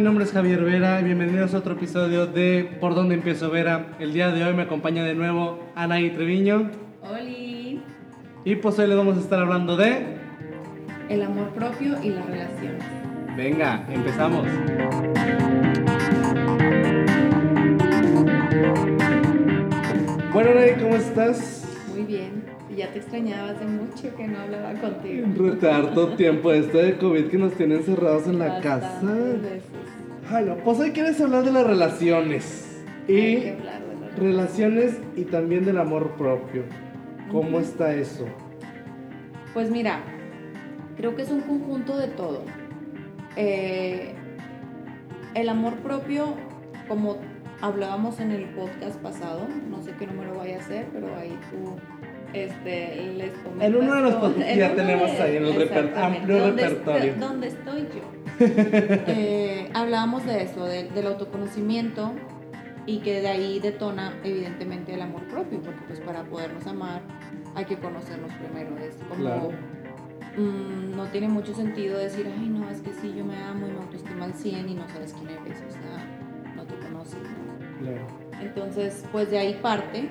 Mi nombre es Javier Vera y bienvenidos a otro episodio de Por dónde empiezo Vera. El día de hoy me acompaña de nuevo Anaí Treviño Oli. y pues hoy le vamos a estar hablando de... El amor propio y las relaciones. Venga, empezamos. Bueno, Anaí, ¿cómo estás? Muy bien. Ya te extrañaba hace mucho que no hablaba contigo. Retardo tiempo esto de COVID que nos tiene encerrados en la casa. Bastantes veces. Ay, no, pues hoy quieres hablar de las relaciones. Hay Y que hablar de las relaciones y también del amor propio. ¿Cómo está eso? Pues mira, creo que es un conjunto de todo. Eh, el amor propio, como hablábamos en el podcast pasado, no sé qué número vaya a ser, pero ahí tú este, les comentas. En uno de los podcasts que ya tenemos de- ahí en el reper- amplio donde repertorio. donde estoy yo. Eh, hablábamos de eso, de- del autoconocimiento y que de ahí detona evidentemente el amor propio, porque pues para podernos amar hay que conocernos primero. Es como, Claro. mm, no tiene mucho sentido decir, ay no, es que sí, yo me amo y me autoestima al 100 y no sabes quién eres, o sea, no te conoces, ¿no? Claro. Entonces, pues de ahí parte,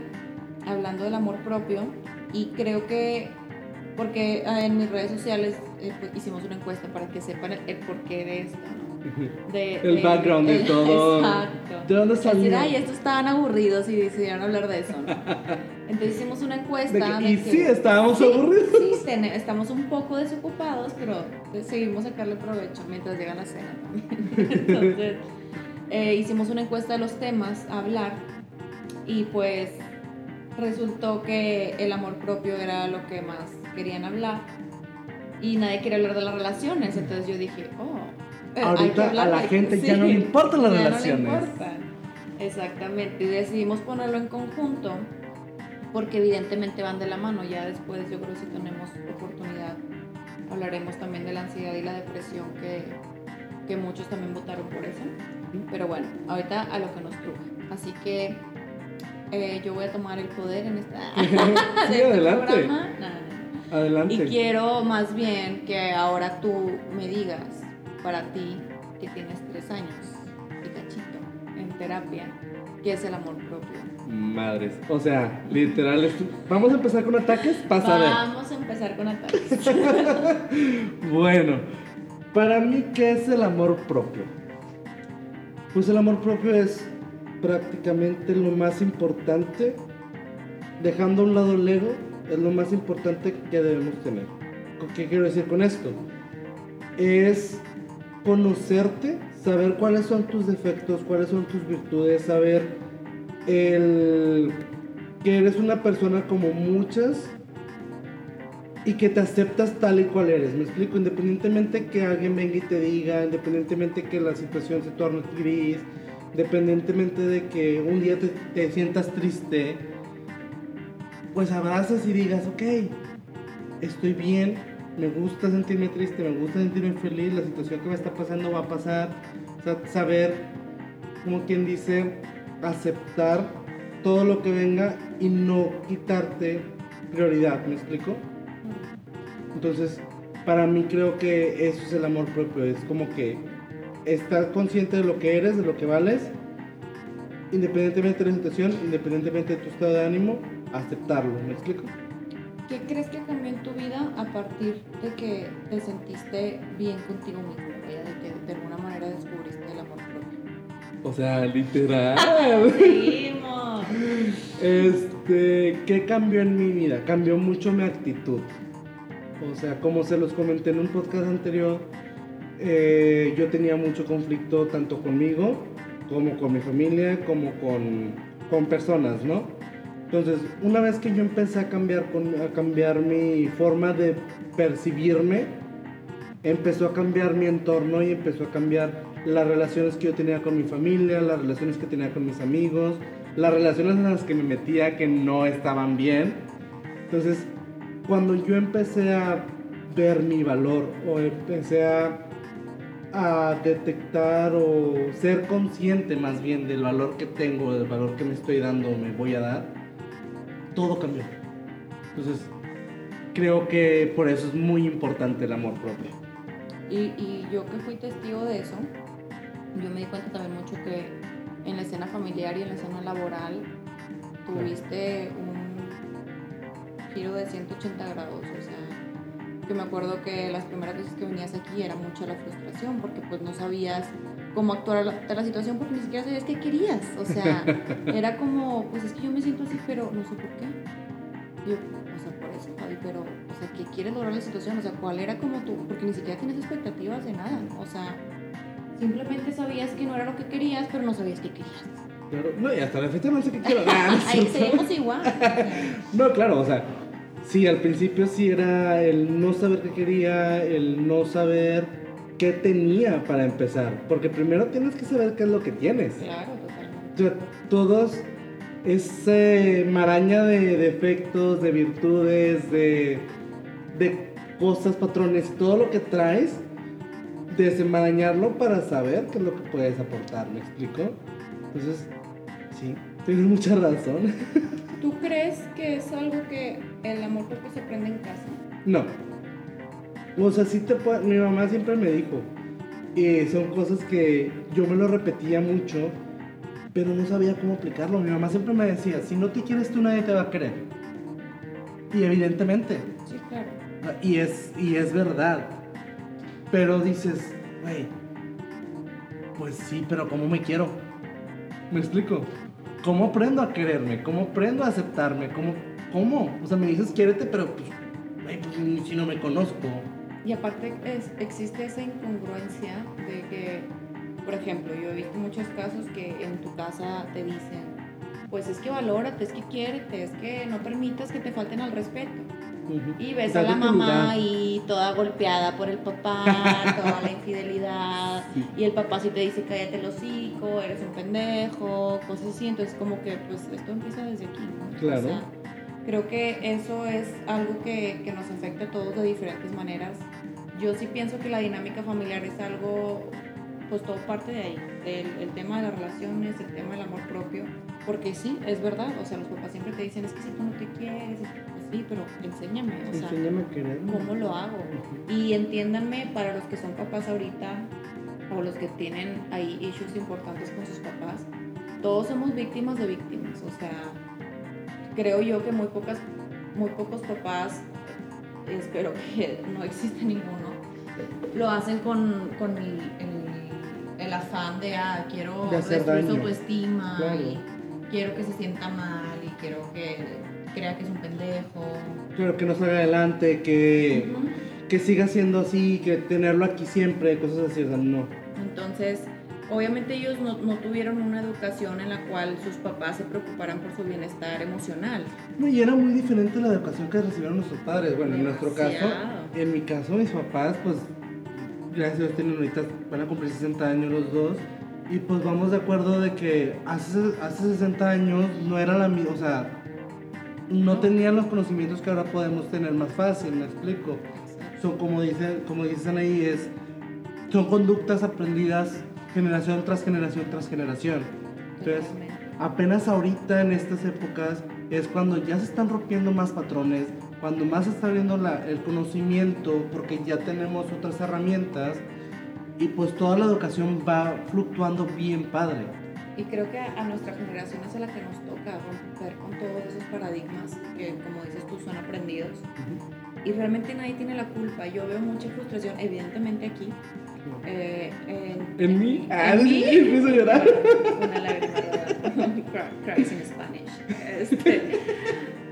hablando del amor propio, y creo que, porque ah, en mis redes sociales eh, pues, hicimos una encuesta para que sepan el, el porqué de esto, ¿no? De- El de- background de todo. Exacto. ¿De dónde Decir, salió? ay, estos estaban aburidos y decidieron hablar de eso, ¿no? Entonces hicimos una encuesta. que- y que- sí, estábamos Sí, aburridos. Sí, ten- estamos un poco desocupados, pero decidimos sacarle provecho mientras llega la cena también. Entonces, eh, hicimos una encuesta de los temas a hablar y pues resultó que el amor propio era lo que más querían hablar y nadie quería hablar de las relaciones. Entonces yo dije, oh, eh, Ahorita a la gente ya no le importan las ya no le relaciones. importan. Exactamente, y decidimos ponerlo en conjunto porque evidentemente van de la mano. Ya después yo creo que si tenemos oportunidad hablaremos también de la ansiedad y la depresión que, que muchos también votaron por eso. Pero bueno, ahorita a lo que nos truje. Así que eh, yo voy a tomar el poder en esta Sí, de este adelante. programa. No, no, no. Adelante. Y quiero más bien que ahora tú me digas, para ti, que tienes tres años y cachito en terapia, ¿qué es el amor propio? Madres. O sea, literal. es- Vamos a empezar con ataques. Pasa a ver. Vamos a empezar con ataques. Bueno, para mí, ¿qué es el amor propio? Pues el amor propio es prácticamente lo más importante, dejando a un lado el ego, es lo más importante que debemos tener. ¿Qué quiero decir con esto? Es conocerte, saber cuáles son tus defectos, cuáles son tus virtudes, saber el, que eres una persona como muchas y que te aceptas tal y cual eres. Me explico, independientemente que alguien venga y te diga, independientemente que la situación se torne gris, independientemente de que un día te, te sientas triste, pues abrazas y digas, ok, estoy bien, me gusta sentirme triste, me gusta sentirme feliz, la situación que me está pasando va a pasar. O sea, saber, como quien dice, aceptar todo lo que venga y no quitarte prioridad, ¿me explico? Entonces, para mí creo que eso es el amor propio, es como que estar consciente de lo que eres, de lo que vales, independientemente de la situación, independientemente de tu estado de ánimo, aceptarlo, ¿me explico? ¿Qué crees que cambió en tu vida a partir de que te sentiste bien contigo mismo? De que de alguna manera descubriste el amor propio. O sea, literal. Seguimos. Este, ¿qué cambió en mi vida? Cambió mucho mi actitud. O sea, como se los comenté en un podcast anterior, eh, yo tenía mucho conflicto tanto conmigo, como con mi familia, como con, con personas, ¿no? Entonces, una vez que yo empecé a cambiar, con, a cambiar mi forma de percibirme, empezó a cambiar mi entorno y empezó a cambiar las relaciones que yo tenía con mi familia, las relaciones que tenía con mis amigos, las relaciones en las que me metía que no estaban bien. Entonces, cuando yo empecé a ver mi valor o empecé a, a detectar o ser consciente más bien del valor que tengo, del valor que me estoy dando me voy a dar, todo cambió. Entonces, creo que por eso es muy importante el amor propio. Y, y yo que fui testigo de eso, yo me di cuenta también mucho que en la escena familiar y en la escena laboral tuviste un giro de 180 grados, o sea, que me acuerdo que las primeras veces que venías aquí era mucha la frustración porque pues no sabías cómo actuar ante la situación porque ni siquiera sabías qué querías, o sea, era como, pues es que yo me siento así, pero no sé por qué. Yo, o sea, por eso, Javi, pero, o sea, ¿qué quieres lograr la situación? O sea, ¿cuál era como tú? Porque ni siquiera tienes expectativas de nada, o sea, simplemente sabías que no era lo que querías, pero no sabías qué querías. Claro, no, y hasta la fecha no sé qué quiero. Ah, Ahí seguimos igual. No, claro, o sea, sí, al principio sí era el no saber qué quería, el no saber qué tenía para empezar. Porque primero tienes que saber qué es lo que tienes. Claro, totalmente. O sea, todos, ese maraña de defectos, de virtudes, de, de cosas, patrones, todo lo que traes, desenmarañarlo para saber qué es lo que puedes aportar, ¿me explico? Entonces, sí, tienes mucha razón. ¿Tú crees que es algo que el amor propio se aprende en casa? No. O sea, sí te puede- Mi mamá siempre me dijo. Y son cosas que yo me lo repetía mucho, pero no sabía cómo aplicarlo. Mi mamá siempre me decía, si no te quieres tú, nadie te va a querer. Y evidentemente, Sí, claro. y es, y es verdad. Pero dices, güey, pues sí, pero ¿cómo me quiero? ¿Me explico? ¿Cómo aprendo a quererme? ¿Cómo aprendo a aceptarme? ¿Cómo? ¿Cómo? O sea, me dices quiérete, pero pues, güey, pues si no me conozco. Y aparte es- existe esa incongruencia de que, por ejemplo, yo he visto muchos casos que en tu casa te dicen, pues es que valórate, es que quiérete, es que no permitas que te falten al respeto. Ujú. Y ves a la mamá ahí toda golpeada por el papá, toda la infidelidad. Sí. Y el papá sí te dice, cállate el hocico, eres un pendejo, cosas así. Entonces como que pues esto empieza desde aquí. ¿no? Claro. O sea, creo que eso es algo que, que nos afecta a todos de diferentes maneras. Yo sí pienso que la dinámica familiar es algo, pues todo parte de ahí. El, el tema de las relaciones, el tema del amor propio. Porque sí, es verdad. O sea, los papás siempre te dicen, es que si tú no te quieres, es que, sí, pero enséñame. O sea, Enséñame a quererme. ¿Cómo lo hago? Y entiéndanme, para los que son papás ahorita o los que tienen ahí issues importantes con sus papás, todos somos víctimas de víctimas. O sea, creo yo que muy, pocas, muy pocos papás, espero que no existe ninguno, lo hacen con, con el, el- el afán de, ah, quiero destruir su autoestima Claro. y quiero que se sienta mal y quiero que crea que es un pendejo. Claro, que no salga adelante, que, que siga siendo así, que tenerlo aquí siempre, cosas así, o sea, no. Entonces, obviamente ellos no, no tuvieron una educación en la cual sus papás se preocuparan por su bienestar emocional. No, y era muy diferente la educación que recibieron nuestros padres. Bueno, en nuestro caso, en mi caso, mis papás, pues, gracias a Dios tienen ahorita, van a cumplir 60 años los dos. Y pues vamos de acuerdo de que hace, hace 60 años no era la misma, o sea, no tenían los conocimientos que ahora podemos tener más fácil, me explico. Son como dicen, como dicen ahí, es, son conductas aprendidas generación tras generación tras generación. Entonces, apenas ahorita en estas épocas es cuando ya se están rompiendo más patrones, cuando más se está abriendo el conocimiento, porque ya tenemos otras herramientas y pues toda la educación va fluctuando bien padre. Y creo que a, nuestra generación es a la que nos toca romper con todos esos paradigmas que, como dices tú, son aprendidos. Y realmente nadie tiene la culpa. Yo veo mucha frustración, evidentemente aquí. eh, en, ¿En mí? Ah, en mí. empiezo a llorar. Una lágrima. Cries in Spanish. Este,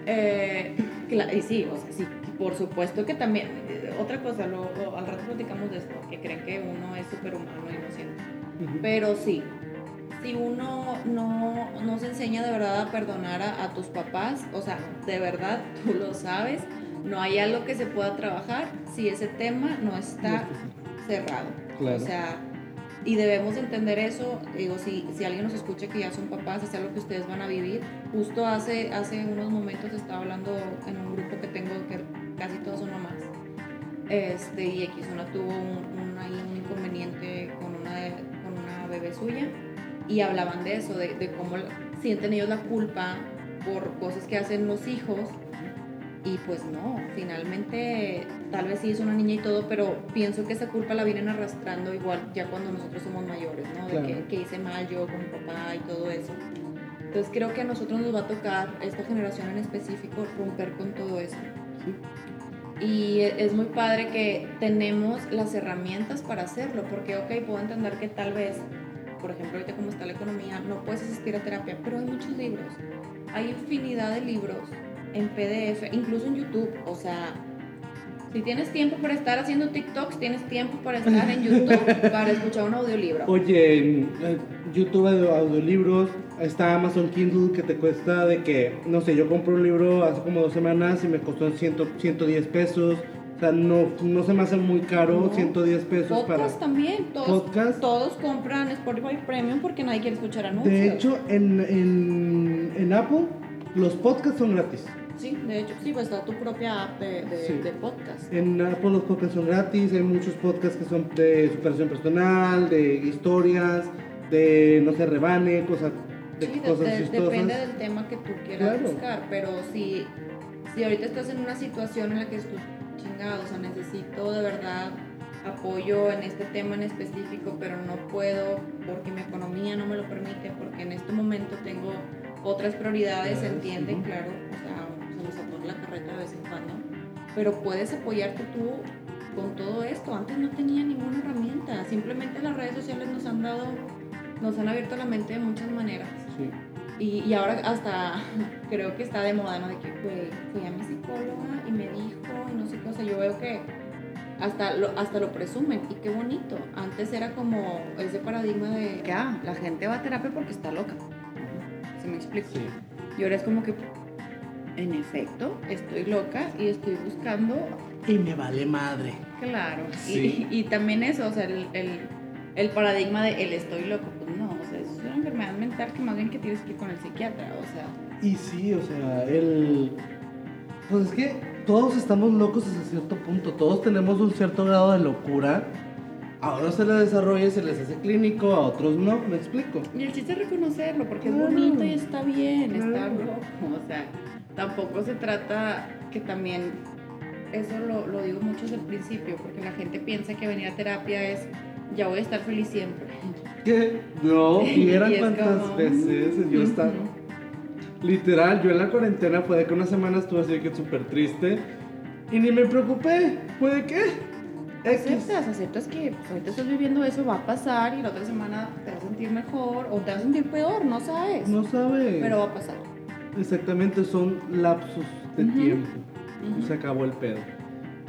eh, y sí, o sea, sí, por supuesto que también. eh, otra cosa, lo- lo- al rato platicamos de esto, que creen que uno es superhumano y no siente. Ujú. Pero sí, si uno no, no se enseña de verdad a perdonar a, a tus papás, o sea, de verdad tú lo sabes, no hay algo que se pueda trabajar si ese tema no está cerrado. Claro. O sea, y debemos de entender eso. Digo, si, si alguien nos escucha que ya son papás, es algo que ustedes van a vivir. Justo hace, hace unos momentos estaba hablando en un grupo que tengo que casi todos son mamás. Este, y X una tuvo un, un, ahí un inconveniente con una, con una bebé suya. Y hablaban de eso, de, de cómo sienten ellos la culpa por cosas que hacen los hijos Y pues no, finalmente tal vez sí es una niña y todo, pero pienso que esa culpa la vienen arrastrando igual ya cuando nosotros somos mayores, ¿no? De Claro. que, que hice mal yo con mi papá y todo eso. Entonces creo que a nosotros nos va a tocar, esta generación en específico, romper con todo eso. Sí. Y es muy padre que tenemos las herramientas para hacerlo, porque, ok, puedo entender que tal vez, por ejemplo, ahorita como está la economía, no puedes asistir a terapia, pero hay muchos libros. Hay infinidad de libros en PDF, incluso en YouTube. O sea, si tienes tiempo para estar haciendo TikToks, tienes tiempo para estar en YouTube para escuchar un audiolibro. Oye, en eh, YouTube audiolibros, está Amazon Kindle que te cuesta de que, no sé, yo compré un libro hace como dos semanas y me costó 100, 110 pesos. O sea, no, no se me hace muy caro, No. 110 pesos para... Podcast también, todos, Podcast. todos compran Spotify Premium porque nadie quiere escuchar anuncios. De hecho, en, en, en Apple los podcasts son gratis. Sí, de hecho, sí, pues está tu propia app de, de, Sí. de podcast. En Apple los podcasts son gratis, hay muchos podcasts que son de superación personal, de historias, de, no sé, rebane, cosas, de Sí, cosas de- depende del tema que tú quieras Claro. buscar, pero si, si ahorita estás en una situación en la que estoy chingado, o sea, necesito de verdad apoyo en este tema en específico, pero no puedo porque mi economía no me lo permite, porque en este momento tengo otras prioridades, se entiende, claro, o sea, se nos atora la carreta de vez en cuando, pero puedes apoyarte tú con todo esto. Antes no tenía ninguna herramienta, simplemente las redes sociales nos han dado, nos han abierto la mente de muchas maneras. Sí. Y, y ahora hasta creo que está de moda, ¿no? De que fui, fui a mi psicóloga y me dijo y no sé qué, o sea, yo veo que hasta lo, hasta lo presumen y qué bonito. Antes era como ese paradigma de que, ah, la gente va a terapia porque está loca. ¿Se me explica? Sí. Y ahora es como que, en efecto, estoy loca y estoy buscando, Y me vale madre. claro. Sí. Y, y también eso, o sea, el, el, el paradigma de el estoy loco, mental que más bien que tienes que ir con el psiquiatra, o sea. Y sí, o sea, el... Pues es que todos estamos locos hasta cierto punto, todos tenemos un cierto grado de locura. A unos se les desarrolla y se les hace clínico, a otros no, me explico. Y el chiste es reconocerlo, porque Claro. es bonito y está bien, está Claro. loco. O sea, tampoco se trata que también, eso lo, lo digo mucho desde el principio, porque la gente piensa que venir a terapia es, ya voy a estar feliz siempre. ¿Qué? No, y eran Y es cuantas como, veces yo estaba... Literal, yo en la cuarentena fue de que una semana estuve así que súper triste y ni me preocupé. ¿Fue de qué? X. Aceptas, aceptas que pues, ahorita estás viviendo eso, va a pasar y la otra semana te vas a sentir mejor o te vas a sentir peor, no sabes. No sabe. Pero va a pasar. Exactamente, son lapsos de Ujú. tiempo. Ujú. Y se acabó el pedo.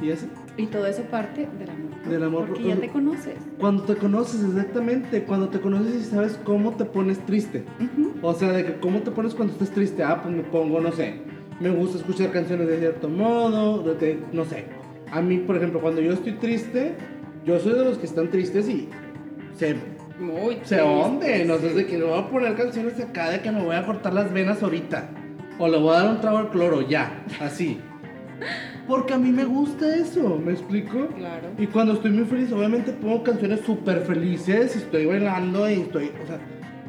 Y así, Y todo eso parte del amor. Del amor Porque ya te conoces. cuando te conoces, exactamente, cuando te conoces y sabes cómo te pones triste. O sea, de que cómo te pones cuando estás triste. Ah, pues me pongo, no sé, me gusta escuchar canciones de cierto modo, de, de- no sé. A mí, por ejemplo, cuando yo estoy triste, yo soy de los que están tristes y se, Muy se triste, honden. No sé, sí. de que me voy a poner canciones de acá, de que me voy a cortar las venas ahorita. O le voy a dar un trago al cloro, ya, así. Porque a mí me gusta eso, ¿me explico? Claro. Y cuando estoy muy feliz, obviamente pongo canciones súper felices y estoy bailando y estoy, o sea,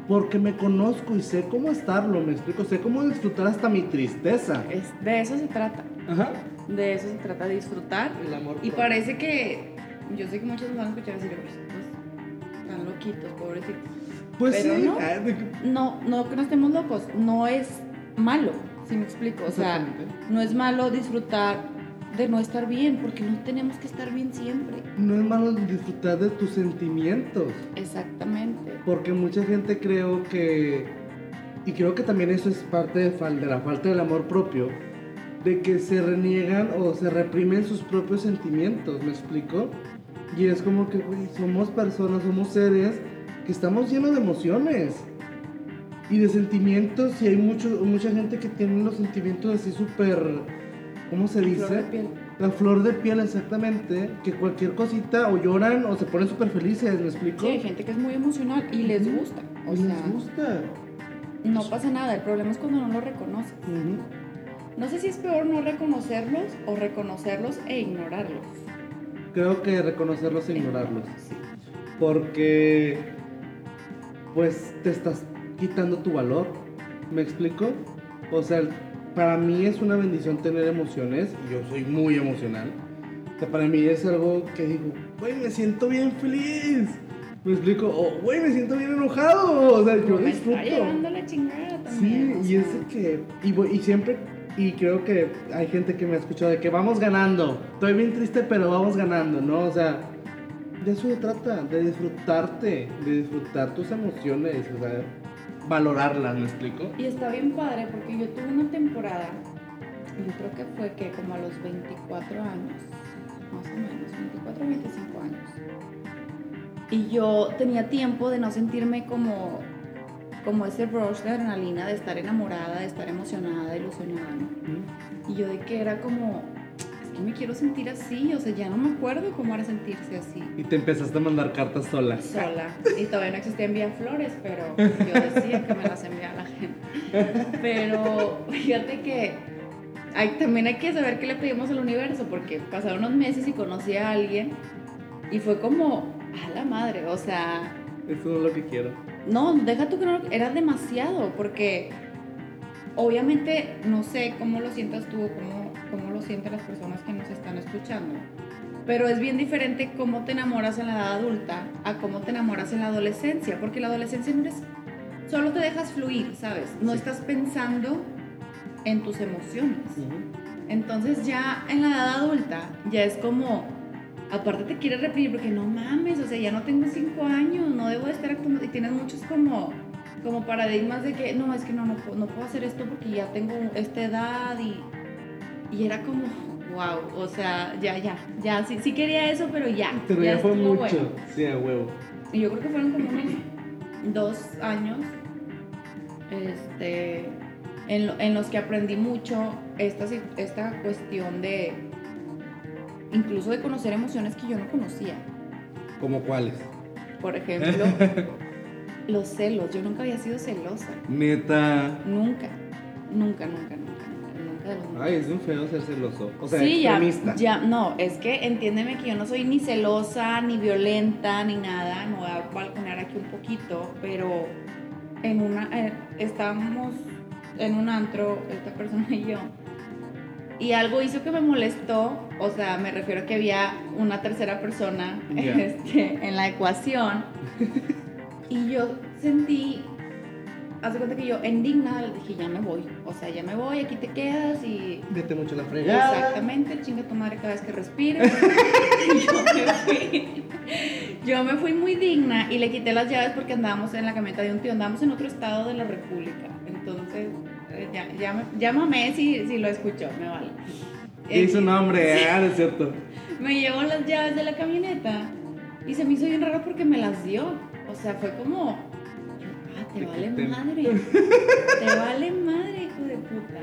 porque me conozco y sé cómo estarlo, me explico, sé cómo disfrutar hasta mi tristeza. Es, de eso se trata. Ajá. De eso se trata, de disfrutar. El amor. Y propio. parece que. Yo sé que muchos nos van a escuchar decir, pues, están loquitos, pobrecitos. Pues pero sí, no. No, no que no estemos locos. No es malo, si me explico. O sea, no es malo disfrutar de no estar bien, porque no tenemos que estar bien siempre. no es malo disfrutar de tus sentimientos, Exactamente. porque mucha gente creo que, y creo que también eso es parte de, la falta del amor propio, de que se reniegan o se reprimen sus propios sentimientos, ¿me explico? Y es como que, güey, somos personas, somos seres que estamos llenos de emociones y de sentimientos y hay mucho, mucha gente que tiene los sentimientos así súper, ¿cómo se dice? Flor de piel. La flor de piel, exactamente, que cualquier cosita o lloran o se ponen súper felices, ¿me explico? Sí, hay gente que es muy emocional y les gusta. O Y sea, les gusta. no pasa nada. El problema es cuando no lo reconoces. No sé si es peor no reconocerlos o reconocerlos e ignorarlos. Creo que reconocerlos e ignorarlos. Sí. Porque, pues, te estás quitando tu valor. ¿Me explico? O sea, para mí es una bendición tener emociones y yo soy muy emocional. O sea, para mí es algo que digo, güey, me siento bien feliz. Me explico, o güey, me siento bien enojado. O sea, yo me disfruto. está llevando la chingada Sí, también. y sea, es de que. Y, y siempre. Y creo que hay gente que me ha escuchado de que vamos ganando. Estoy bien triste, pero vamos ganando, ¿no? O sea, de eso se trata, de disfrutarte, de disfrutar tus emociones, o sea, valorarlas, ¿me explico? Y está bien padre porque yo tuve una temporada, yo creo que fue que como a los 24 años, más o menos, 24 o 25 años. Y yo tenía tiempo de no sentirme como, como ese rush de adrenalina, de estar enamorada, de estar emocionada, de ilusionada, ¿no? Y yo de que era como, que me quiero sentir así, o sea, ya no me acuerdo cómo era sentirse así. Y te empezaste a mandar cartas sola. sola. Y todavía no existía envía flores, pero yo decía que me las enviaba la gente. Pero fíjate que hay- también hay que saber qué le pedimos al universo, porque pasaron unos meses y conocí a alguien y fue como, a la madre, o sea, Eso no es lo que quiero. no, deja tú que no, era demasiado, porque obviamente no sé cómo lo sientas tú o cómo, cómo lo sienten las personas que nos están escuchando, pero es bien diferente cómo te enamoras en la edad adulta a cómo te enamoras en la adolescencia, porque la adolescencia no eres, solo te dejas fluir, ¿sabes? No estás pensando en tus emociones. Entonces ya en la edad adulta ya es como, aparte te quieres reprimir porque no mames, o sea, ya no tengo cinco años, no debo de estar actuando y tienes muchos como, como paradigmas de que no, es que no, no, no puedo hacer esto porque ya tengo esta edad y, y era como, wow, o sea, ya, ya, ya, sí, sí quería eso, pero ya. Pero ya, fue mucho. bueno. Sí, a huevo. Y yo creo que fueron como unos dos años este, en, lo- en los que aprendí mucho esta, esta cuestión de incluso de conocer emociones que yo no conocía. ¿Como cuáles? Por ejemplo, los celos. Yo nunca había sido celosa. Neta. Nunca. Nunca, nunca, nunca, Ay, es un feo ser celoso. O sea, sí, ya, extremista. ya, no, es que entiéndeme que yo no soy ni celosa, ni violenta, ni nada, me voy a balconear aquí un poquito, pero en una, eh, estábamos en un antro, esta persona y yo, y algo hizo que me molestó, o sea, me refiero a que había una tercera persona este, en la ecuación, y yo sentí, haz de cuenta que yo indignada le dije, ya me voy, o sea, ya me voy, aquí te quedas y Vete mucho la fregada. Exactamente, chinga tu madre cada vez que respires. Y yo me fui. Yo me fui muy digna y le quité las llaves porque andábamos en la camioneta de un tío, andábamos en otro estado de la República. Entonces, eh, ya, ya me- llámame si, si lo escuchó, me vale. ¿Qué hizo Eh, nombre? Ah, es cierto. me llevó las llaves de la camioneta y se me hizo bien raro porque me las dio. O sea, fue como, te vale madre. Te vale madre, hijo de puta.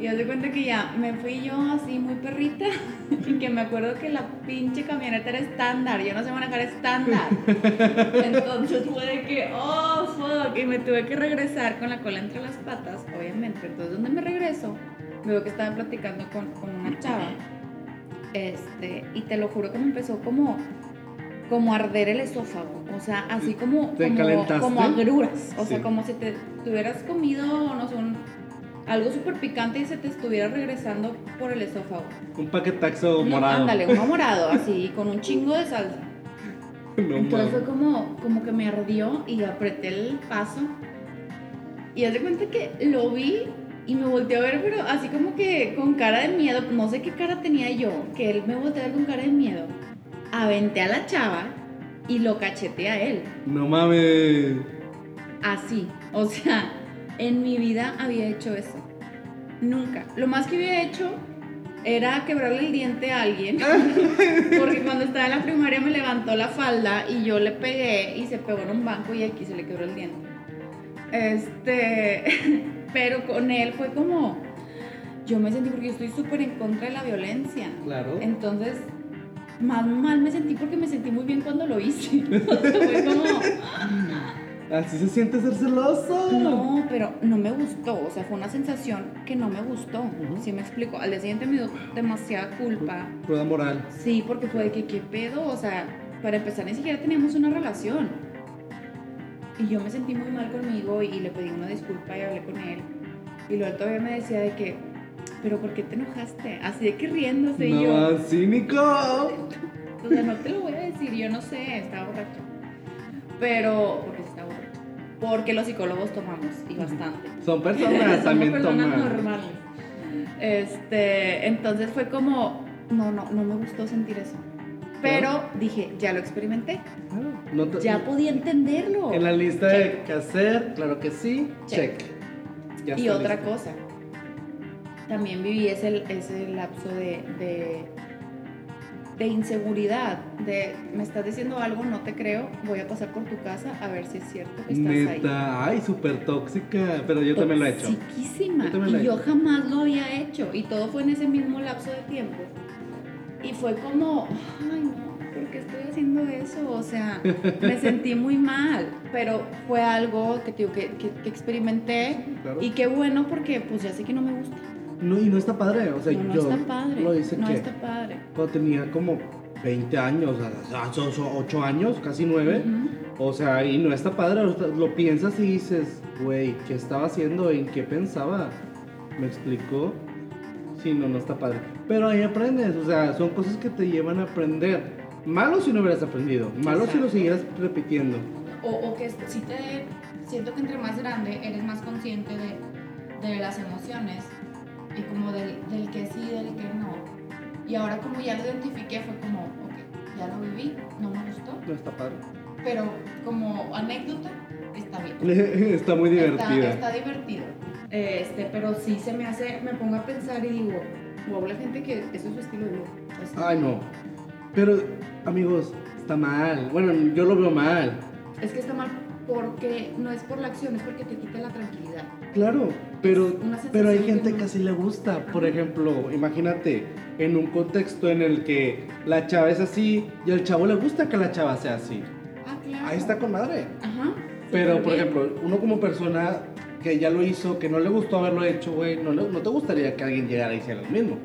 Y haz de cuenta que ya me fui yo así muy perrita y que me acuerdo que la pinche camioneta era estándar. Yo no sé manejar estándar. Entonces fue de que, oh, fuck. Y me tuve que regresar con la cola entre las patas, obviamente. Entonces, donde me regreso, veo que estaba platicando con, con una chava. Este, y te lo juro que me empezó como, como arder el esófago. O sea, así como, ¿Te como, calentaste? como agruras. O sea, Sí. como si te, hubieras comido, no sé, un- algo súper picante y se te estuviera regresando por el esófago. Un paquetaxo No, morado. ándale, uno morado, así, con un chingo de salsa. No Entonces fue como, como que me ardió y apreté el paso. Y haz de cuenta que lo vi y me volteó a ver, pero así como que con cara de miedo. No sé qué cara tenía yo, que él me volteó a ver con cara de miedo. Aventé a la chava y lo cacheteé a él. No mames. Así. O sea, en mi vida había hecho eso. Nunca. Lo más que había hecho era quebrarle el diente a alguien. Porque cuando estaba en la primaria me levantó la falda y yo le pegué y se pegó en un banco y aquí se le quebró el diente. Este, pero con él fue como, yo me sentí porque yo estoy súper en contra de la violencia. Claro. Entonces, más mal me sentí porque me sentí muy bien cuando lo hice. Fue como, Así se siente ser celoso. no, pero no me gustó. O sea, fue una sensación que no me gustó. Ujú. ¿Sí me explico? Al día siguiente me dio demasiada culpa. Prueba moral. Sí, porque fue de que, ¿qué pedo? O sea, para empezar, ni siquiera teníamos una relación. Y yo me sentí muy mal conmigo y le pedí una disculpa y hablé con él. Y luego todavía me decía de que, pero ¿por qué te enojaste? Así de que riéndose y No, yo. cínico. O sea, no te lo voy a decir, yo no sé, estaba borracho. Pero, porque estaba borracho. Porque los psicólogos tomamos, y bastante. Son personas, también personas toman. normales. Este, entonces fue como, no, no, no me gustó sentir eso. Pero dije, ya lo experimenté, no te- ya podía entenderlo. En la lista de qué hacer, claro que sí, Check. check. Ya Y otra listo. cosa, también viví ese, ese lapso de, de, de inseguridad, de me estás diciendo algo, no te creo, voy a pasar por tu casa a ver si es cierto que estás ahí. Neta, ay, súper tóxica, pero yo también lo he hecho. Toxiquísima. Yo he Y yo hecho. jamás lo había hecho. Y todo fue en ese mismo lapso de tiempo. Y fue como, ay no, ¿por qué estoy haciendo eso? O sea, me sentí muy mal. Pero fue algo que, digo, que, que- que experimenté. Claro. Y qué bueno porque pues ya sé que no me gusta. No, y no está padre, o sea, no, no yo está padre. lo hice no que está padre. cuando tenía como 20 años, o sea, hace 8 años, casi 9. Ujú. O sea, y no está padre, lo piensas y dices, güey, ¿qué estaba haciendo? ¿En qué pensaba? ¿Me explicó? Sí, no, no está padre. Pero ahí aprendes, o sea, son cosas que te llevan a aprender. Malo si no hubieras aprendido, malo si lo Exacto. siguieras repitiendo. O, o que si te siento que entre más grande eres más consciente de, de las emociones y como del, del que sí del que no. Y ahora como ya lo identifiqué fue como, ok, ya lo viví, no me gustó, No está padre. pero como anécdota está bien. está muy divertida. Está, está divertido. Este, pero sí se me hace, me pongo a pensar y digo, wow, la gente que eso es su estilo de vida. Ay, no. Pero, amigos, está mal. Bueno, yo lo veo mal. Es que está mal porque no es por la acción, es porque te quita la tranquilidad. Claro, pero, pero hay que gente no- que así le gusta. Por ejemplo, imagínate en un contexto en el que la chava es así y al chavo le gusta que la chava sea así. Ah, claro. Ahí está con madre. Ajá. Pero, por bien. ejemplo, uno como persona que ya lo hizo, que no le gustó haberlo hecho, güey, no, no te gustaría que alguien llegara y hiciera lo mismo.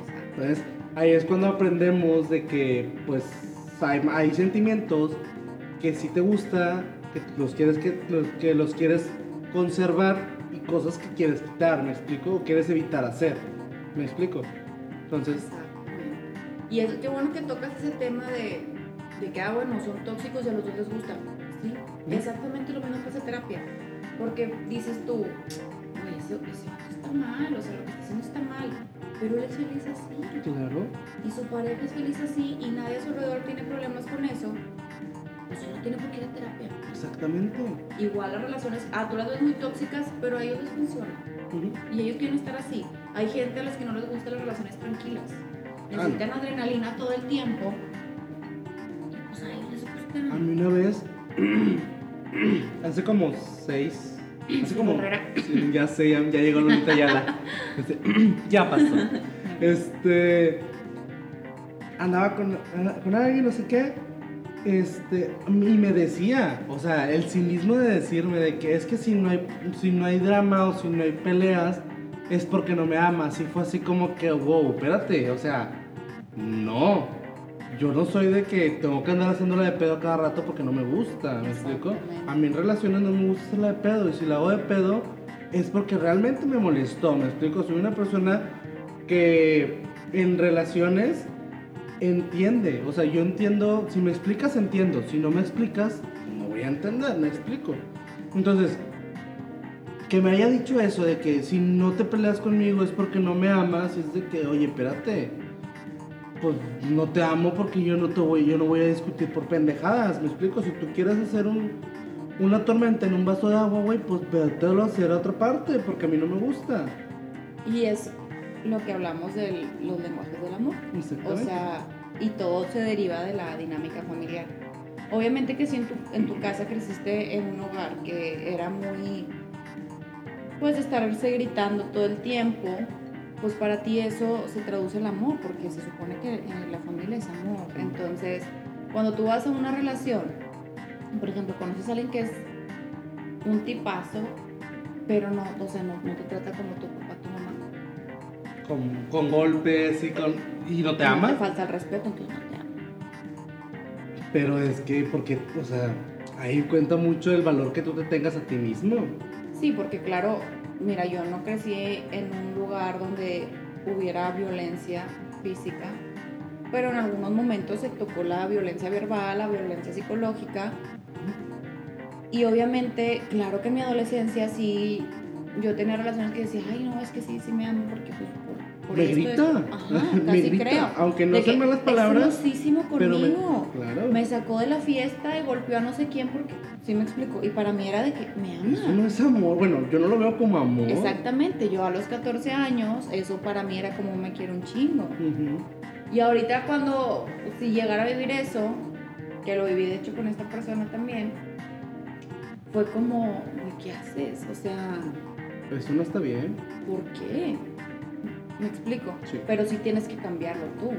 Exacto. Entonces, ahí es cuando aprendemos de que, pues, hay, hay sentimientos que sí te gusta, que los quieres, que, los, que los quieres conservar y cosas que quieres quitar, ¿me explico? O quieres evitar hacer, ¿me explico? Entonces, Exactamente. Y es qué bueno que tocas ese tema de, de que, ah, bueno, son tóxicos y a los dos les gusta. Sí, exactamente lo mismo que hace terapia. Porque dices tú, güey, eso, eso está mal, o sea, lo que está haciendo está mal. Pero él es feliz así. claro, Y su pareja es feliz así y nadie a su alrededor tiene problemas con eso. Pues no tiene por qué ir a terapia. exactamente. Igual las relaciones, ah, tú las ves muy tóxicas, pero a ellos les funciona. Y ellos quieren estar así. Hay gente a las que no les gustan las relaciones tranquilas. Necesitan adrenalina todo el tiempo. Y pues a les. A mí una vez, hace como seis, hace como, sí, ya sé, ya, ya llegó Lolita Yala, Este, ya pasó. Este, andaba con, con alguien, no sé qué, este, y me decía, o sea, el cinismo de decirme de que es que si no hay, si no hay drama o si no hay peleas, es porque no me amas. Y fue así como que, wow, espérate, o sea, no. Yo no soy de que tengo que andar haciéndola de pedo cada rato porque no me gusta, ¿me explico? A mí en relaciones no me gusta hacerla de pedo y si la hago de pedo es porque realmente me molestó, ¿me explico? Soy una persona que en relaciones entiende, o sea, yo entiendo, si me explicas entiendo, si no me explicas no voy a entender, me explico. Entonces, que me haya dicho eso de que si no te peleas conmigo es porque no me amas, es de que, oye, espérate, pues no te amo porque yo no te voy, yo no voy a discutir por pendejadas, me explico, si tú quieres hacer un, una tormenta en un vaso de agua, güey, pues vételo a hacer a otra parte, porque a mí no me gusta. Y es lo que hablamos de los lenguajes del amor. O sea, y todo se deriva de la dinámica familiar. Obviamente que si en tu, en tu casa creciste en un hogar que era muy, pues estarse gritando todo el tiempo, pues para ti eso se traduce el amor, porque se supone que en la familia es amor. Entonces, cuando tú vas a una relación, por ejemplo, conoces a alguien que es un tipazo, pero no, o sea, no, no te trata como mamá. Con, con golpes y con... ¿Y no te No ama? te falta el respeto, entonces no te ama. Pero es que, porque, o sea, ahí cuenta mucho el valor que tú te tengas a ti mismo. Sí, porque claro, mira, yo no crecí en un lugar donde hubiera violencia física, pero en algunos momentos se tocó la violencia verbal, la violencia psicológica. Y obviamente, claro que en mi adolescencia sí, yo tenía relaciones que decía, ay, no, es que sí, sí me amo porque pues, por, por Me esto, grita, esto". Ajá, me casi grita, creo. aunque no sean malas Es palabras, celosísimo pero me- conmigo. claro. Me sacó de la fiesta y golpeó a no sé quién porque, sí me explico. Y para mí era de que me ama. Eso no es amor. Bueno, yo no lo veo como amor. Exactamente, yo a los 14 años, eso para mí era como me quiero un chingo. Y ahorita cuando, si llegara a vivir eso, que lo viví de hecho con esta persona también, fue como, "Güey, ¿qué haces? O sea, Eso no está bien. ¿por qué? Me explico. Sí. Pero sí tienes que cambiarlo tú.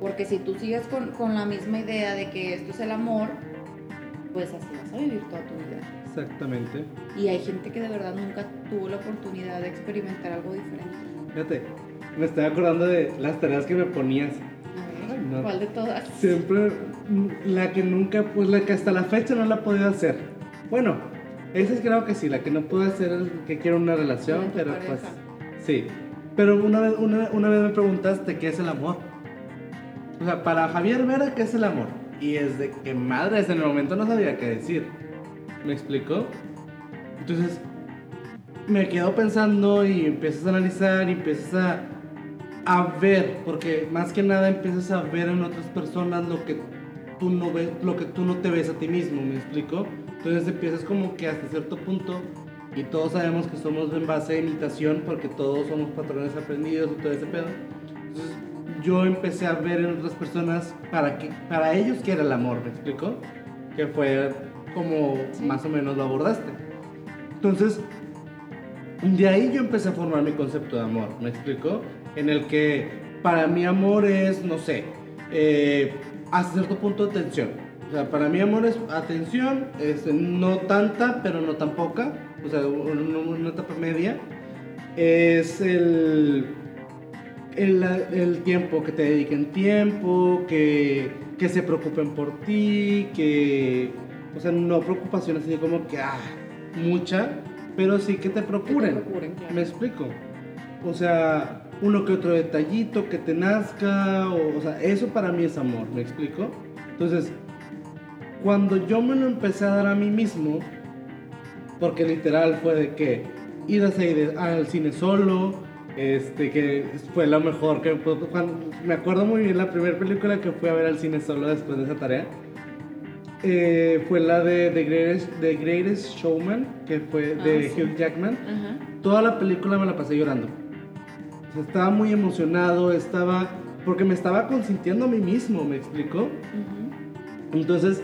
Porque si tú sigues con, con la misma idea de que esto es el amor, pues así vas a vivir toda tu vida. Exactamente. Y hay gente que de verdad nunca tuvo la oportunidad de experimentar algo diferente. Fíjate, me estoy acordando de las tareas que me ponías. A ver, Ay, no. ¿cuál de todas? Siempre la que nunca, pues la que hasta la fecha no la he podido hacer. Bueno, esa es creo que sí, la que no puedo hacer es que quiero una relación, tu pero pareja. pues sí. Pero una vez, una, una vez me preguntaste qué es el amor. O sea, para Javier Vera, ¿qué es el amor? Y es de que madres, en el momento no sabía qué decir. ¿Me explicó? Entonces, me quedo pensando y empiezas a analizar y empiezas a, a ver, porque más que nada empiezas a ver en otras personas lo que tú no ves, lo que tú no te ves a ti mismo, ¿me explico? Entonces empiezas como que hasta cierto punto y todos sabemos que somos en base a imitación porque todos somos patrones aprendidos y todo ese pedo. Entonces yo empecé a ver en otras personas para que para ellos qué era el amor, ¿me explico? Que fue como Sí. más o menos lo abordaste. Entonces, de ahí yo empecé a formar mi concepto de amor, ¿me explico? En el que para mí amor es, no sé, eh, hasta cierto punto atención. O sea, para mí amor es atención, no tanta, pero no tan poca, o sea, una, una etapa media. Es el, el, el tiempo, que te dediquen tiempo, que, que se preocupen por ti, que, o sea, no preocupaciones así como que, ah, mucha, pero sí que te procuren. procuren, claro. Me explico. O sea, uno que otro detallito que te nazca, o, o sea, eso para mí es amor, ¿me explico? Entonces, cuando yo me lo empecé a dar a mí mismo, porque literal fue de que ir a seguir al cine solo, este, que fue lo mejor que cuando- me acuerdo muy bien la primera película que fui a ver al cine solo después de esa tarea. eh, fue la de The Greatest, The Greatest Showman, que fue de Ah, sí. Hugh Jackman. Ajá. Toda la película me la pasé llorando. O sea, estaba muy emocionado, estaba. Porque me estaba consintiendo a mí mismo, ¿me explicó? Ujú. Entonces,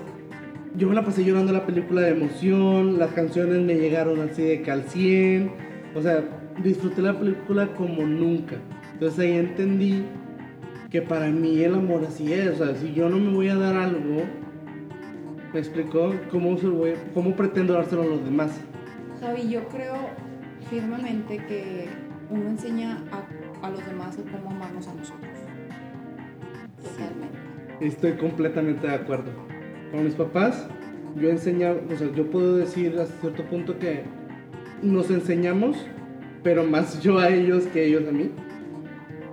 yo me la pasé llorando la película de emoción, las canciones me llegaron así de 100. O sea, disfruté la película como nunca. Entonces ahí entendí que para mí el amor así es. O sea, si yo no me voy a dar algo, ¿me explicó? ¿Cómo, se voy- cómo pretendo dárselo a los demás? Javi, yo creo firmemente que uno enseña a, a los demás a cómo amarnos a nosotros. Totalmente. Estoy completamente de acuerdo. Con mis papás, yo enseñaba, o sea, yo puedo decir hasta cierto punto que nos enseñamos, pero más yo a ellos que ellos a mí,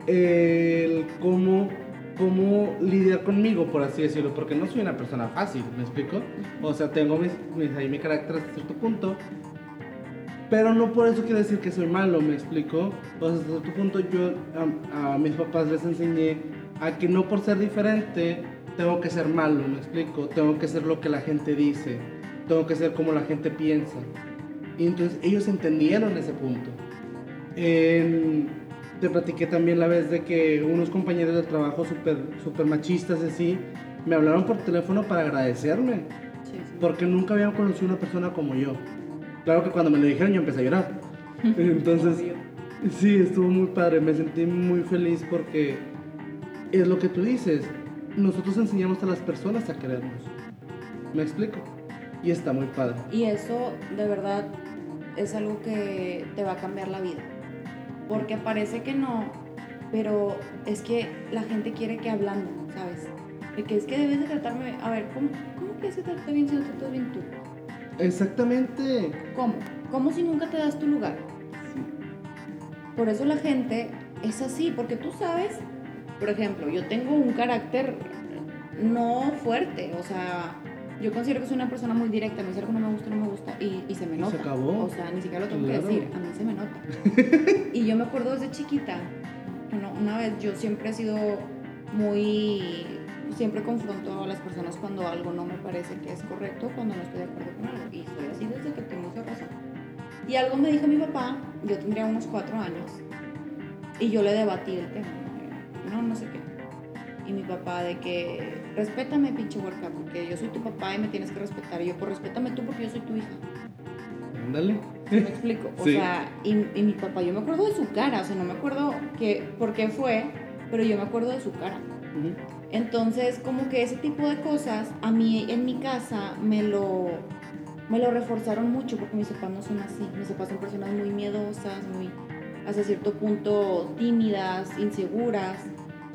el cómo, cómo lidiar conmigo, por así decirlo, porque no soy una persona fácil, ¿me explico? O sea, tengo mis, mis- ahí mi carácter hasta cierto punto, pero no por eso quiere decir que soy malo, ¿me explico? O sea, hasta cierto punto yo a, a mis papás les enseñé a que no por ser diferente tengo que ser malo, ¿me explico? Tengo que ser lo que la gente dice, tengo que ser como la gente piensa. Y entonces ellos entendieron ese punto. En- te platiqué también la vez de que unos compañeros de trabajo súper super machistas así me hablaron por teléfono para agradecerme Sí, sí. porque nunca habían conocido una persona como yo. Claro que cuando me lo dijeron yo empecé a llorar. Entonces, sí, estuvo muy padre, me sentí muy feliz porque es lo que tú dices, nosotros enseñamos a las personas a querernos. ¿Me explico? Y está muy padre. Y eso de verdad es algo que te va a cambiar la vida. Porque parece que no, pero es que la gente quiere que hablando, ¿sabes? De que es que debes de tratarme, a ver, ¿cómo, cómo que se trata bien si no tratas bien tú? Exactamente. ¿Cómo? ¿Cómo si nunca te das tu lugar? Sí. por eso la gente es así, porque tú sabes, por ejemplo, yo tengo un carácter no fuerte, o sea, yo considero que soy una persona muy directa, me dice algo no me gusta, no me gusta, y, y se me nota. se acabó. O sea, ni siquiera lo tengo Claro. que decir, a mí se me nota. y yo me acuerdo desde chiquita, bueno, una vez yo siempre he sido muy, siempre confronto a las personas cuando algo no me parece que es correcto, cuando no estoy de acuerdo con algo, y soy así desde que tengo esa razón. Y algo me dijo mi papá, yo tendría unos cuatro años, y yo le debatí el tema, no, no sé qué. Y mi papá de que, respétame pinche huerca, porque yo soy tu papá y me tienes que respetar. Y yo, pues respétame tú porque yo soy tu hija. Ándale. ¿Sí ¿Me explico? O Sí. sea, y, y mi papá, yo me acuerdo de su cara, o sea, no me acuerdo que, por qué fue, pero yo me acuerdo de su cara. Entonces, como que ese tipo de cosas, a mí en mi casa me lo, me lo reforzaron mucho porque mis papás no son así. Mis papás son personas muy miedosas, muy hasta cierto punto tímidas, inseguras.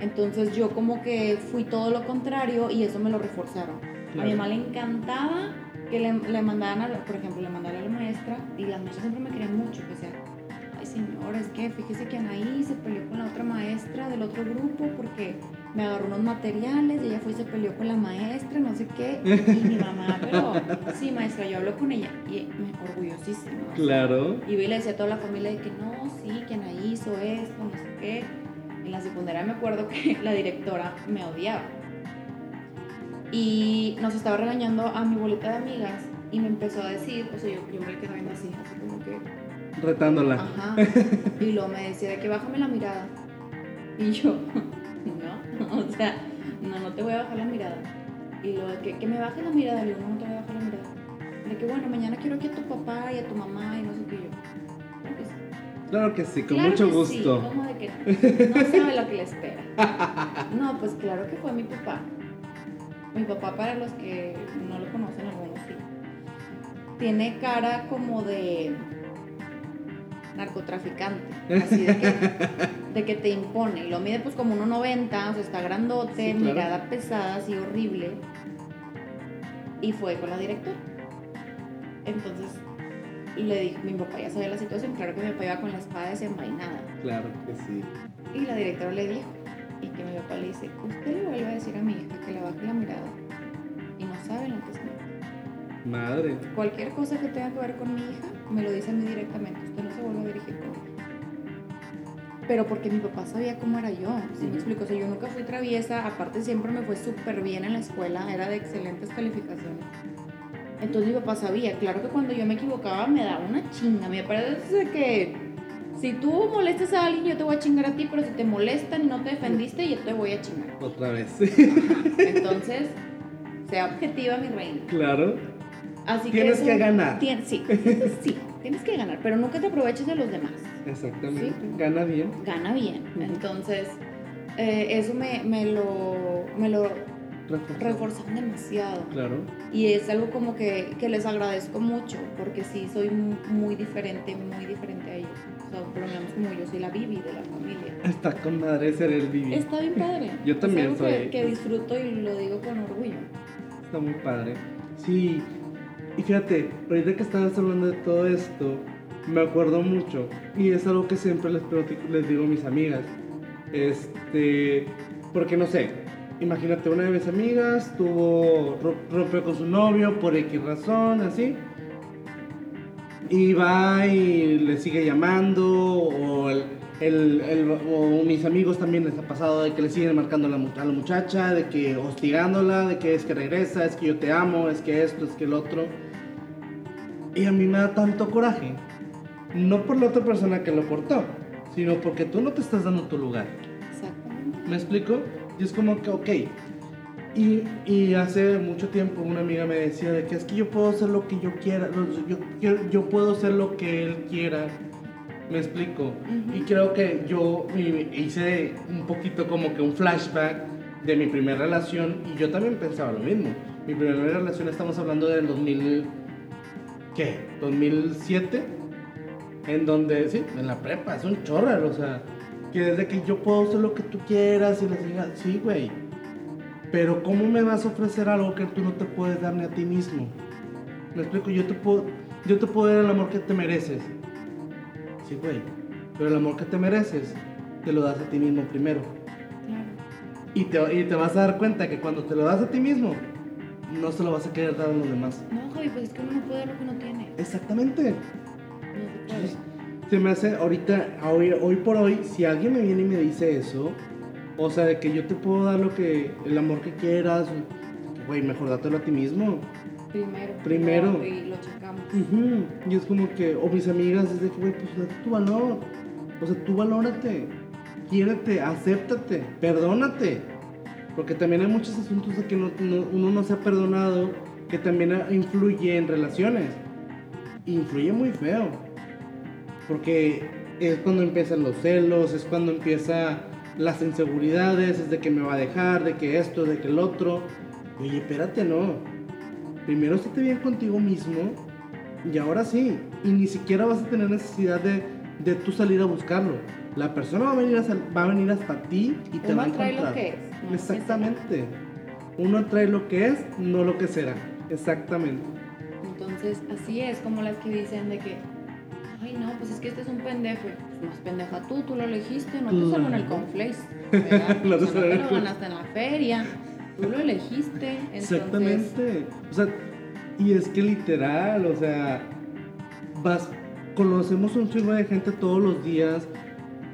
Entonces yo como que fui todo lo contrario y eso me lo reforzaron. A Claro. mi mamá le encantaba que le, le mandaran, a por ejemplo, le mandaran a la maestra y las maestras siempre me querían mucho, que sea, ay señora, es que fíjese que Anaí se peleó con la otra maestra del otro grupo porque me agarró unos materiales y ella fue y se peleó con la maestra, no sé qué. Y mi mamá, pero sí, maestra, yo hablo con ella y me orgullosísima. Claro. y vi le decía a toda la familia de que no, sí, que Anaí hizo esto, no sé qué. En la secundaria me acuerdo que la directora me odiaba. Y nos estaba regañando a mi bolita de amigas y me empezó a decir, o sea, yo, yo me quedaba viendo así, así como que, Retándola. ajá. Y luego me decía de que bájame la mirada. Y yo, no, o sea, no, no te voy a bajar la mirada. Y luego de que, que me baje la mirada, le digo, no, no te voy a bajar la mirada. De que bueno, mañana quiero aquí a tu papá y a tu mamá y no sé qué Claro que sí, con Claro mucho que gusto. Sí, como de que no, no sabe lo que le espera. No, pues claro que fue mi papá. Mi papá, para los que no lo conocen, algunos sí. Tiene cara como de narcotraficante. Así de que, de que te impone. Y lo mide pues como 1,90, o sea, está grandote, Sí, claro. mirada pesada, así horrible. Y fue con la directora. Entonces le dije, mi papá ya sabía la situación, claro que mi papá iba con la espada desenvainada. Claro que sí. Y la directora le dijo, y que mi papá le dice, usted le vuelve a decir a mi hija que le baje la mirada y no sabe lo que es. Madre. Cualquier cosa que tenga que ver con mi hija, me lo dice a mí directamente, usted no se vuelve a dirigir con ella. Pero porque mi papá sabía cómo era yo, ¿sí me explico? O sea, yo nunca fui traviesa, aparte siempre me fue súper bien en la escuela, era de excelentes calificaciones. Entonces mi papá sabía, claro que cuando yo me equivocaba me daba una chinga, me parece que si tú molestas a alguien yo te voy a chingar a ti, pero si te molestan y no te defendiste yo te voy a chingar. Otra vez. Ajá. Entonces, sea objetiva mi reina. claro. Así Tienes eso- que ganar. tien- sí, sí, tienes que ganar, pero nunca te aproveches de los demás. Exactamente. Sí. Gana bien. Gana bien. Entonces, eh, eso me, me lo, me lo Reforzado. reforzan demasiado. Claro. Y es algo como que, que les agradezco mucho, porque sí soy mu- muy diferente, muy diferente a ellos. O sea, por lo menos como yo soy la Bibi de la familia. Está con madre ser el Vivi. Está bien padre. Yo también es algo soy- que disfruto y lo digo con orgullo. Está muy padre. Sí. Y fíjate, ahorita que estabas hablando de todo esto, me acuerdo mucho. Y es algo que siempre les, les digo a mis amigas. Este. Porque no sé. Imagínate, una de mis amigas tuvo. ro- rompió con su novio por X razón, así. Y va y le sigue llamando. O, el, el- el- o mis amigos también les ha pasado de que le siguen marcando a la, mu- a la muchacha, de que hostigándola, de que es que regresa, es que yo te amo, es que esto, es que el otro. Y a mí me da tanto coraje. No por la otra persona que lo cortó, sino porque tú no te estás dando tu lugar. Exactamente. ¿Me explico? Y es como que, ok. Y, y hace mucho tiempo una amiga me decía de que es que yo puedo hacer lo que yo quiera, yo, yo, yo puedo hacer lo que él quiera. Me explico. Y creo que yo hice un poquito como que un flashback de mi primera relación y yo también pensaba lo mismo. Mi primera relación estamos hablando del 2000, ¿qué? 2007, en donde, sí, en la prepa, es un chorro, o sea, que desde que yo puedo hacer lo que tú quieras y les diga, sí, güey, pero ¿cómo me vas a ofrecer algo que tú no te puedes dar ni a ti mismo? Me explico, yo te puedo, yo te puedo dar el amor que te mereces. Sí, güey, Pero el amor que te mereces, te lo das a ti mismo primero. Y te, y te vas a dar cuenta que cuando te lo das a ti mismo, no se lo vas a querer dar a los demás. No, Javi, pues es que uno no puede dar lo que no tiene. Exactamente. No se puede. Se me hace ahorita, hoy, hoy por hoy, si alguien me viene y me dice eso, o sea, de que yo te puedo dar lo que, el amor que quieras, güey, mejor dátelo a ti mismo. Primero. Primero. Y lo checamos. Ujú, Y es como que, o mis amigas, es de que, güey, pues date tu valor. O sea, tú valórate, quiérete, acéptate, perdónate. Porque también hay muchos asuntos de que no- no- uno no se ha perdonado, que también influye en relaciones. Influye muy feo. Porque es cuando empiezan los celos, es cuando empieza las inseguridades, es de que me va a dejar, de que esto, de que el otro. Oye, espérate, no. Primero estate bien contigo mismo y ahora sí. Y ni siquiera vas a tener necesidad de, de tú salir a buscarlo. La persona va a venir, a sal- va a venir hasta ti y te Uno va a lo encontrar. que es, no lo que Exactamente. Uno trae lo que es, no lo que será. Exactamente. Entonces, así es como las que dicen de que, ay no, pues es que este es un pendejo. Pues más pendeja tú, tú lo elegiste, no te salió en el conflace. No te salió en el ganaste en la feria, tú lo elegiste. Entonces, Exactamente. O sea, y es que literal, o sea, vas, conocemos un chingo de gente todos los días.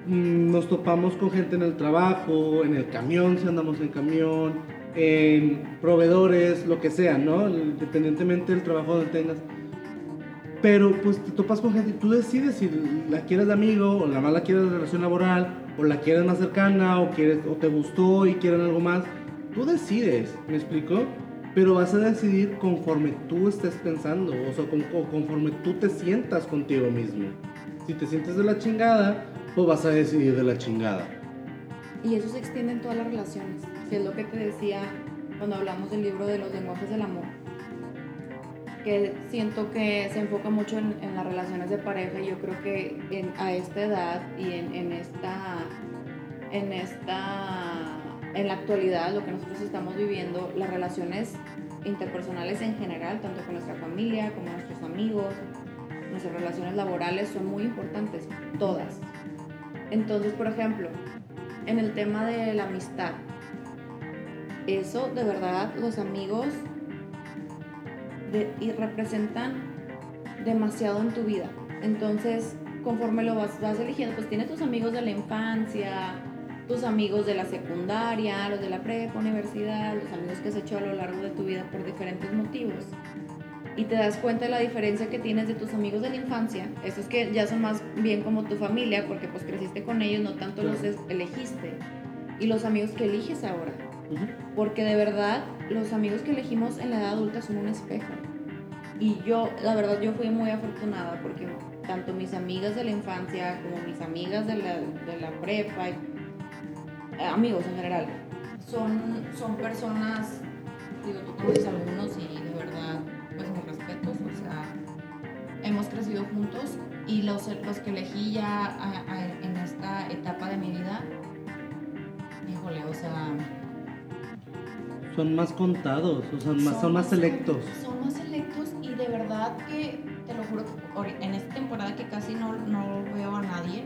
mm, Nos topamos con gente en el trabajo, en el camión, si andamos en camión, en proveedores, lo que sea, ¿no? Independientemente del trabajo donde tengas. Pero pues te topas con gente y tú decides si la quieres de amigo o la más la quieres de relación laboral o la quieres más cercana o quieres o te gustó y quieren algo más. Tú decides, ¿me explico? Pero vas a decidir conforme tú estés pensando, o sea, o conforme tú te sientas contigo mismo. Si te sientes de la chingada, pues vas a decidir de la chingada. Y eso se extiende en todas las relaciones, que es lo que te decía cuando hablamos del libro de los lenguajes del amor. Que siento que se enfoca mucho en, en las relaciones de pareja y yo creo que en- a esta edad y en, en esta, en esta, en la actualidad, lo que nosotros estamos viviendo, las relaciones interpersonales en general, tanto con nuestra familia como nuestros amigos, nuestras relaciones laborales son muy importantes, todas. Entonces, por ejemplo, en el tema de la amistad. Eso, de verdad, los amigos de- y representan demasiado en tu vida. Entonces, conforme lo vas, vas eligiendo, pues tienes tus amigos de la infancia, tus amigos de la secundaria, los de la prepa, universidad, los amigos que has hecho a lo largo de tu vida por diferentes motivos. Y te das cuenta de la diferencia que tienes de tus amigos de la infancia. Esos que ya son más bien como tu familia, porque pues creciste con ellos, no tanto los Claro. elegiste. Y los amigos que eliges ahora. Porque de verdad, los amigos que elegimos en la edad adulta son un espejo. Y yo, la verdad, yo fui muy afortunada porque tanto mis amigas de la infancia como mis amigas de la, de la prepa, eh, amigos en general, son, son personas, digo, tú conoces algunos y de verdad, pues mis respetos, o sea, hemos crecido juntos y los, los que elegí ya a- en esta etapa de mi vida, híjole, o sea... Son más contados, o sea, más, son más selectos. Son más selectos y de verdad que, te lo juro que en esta temporada que casi no, no veo a nadie,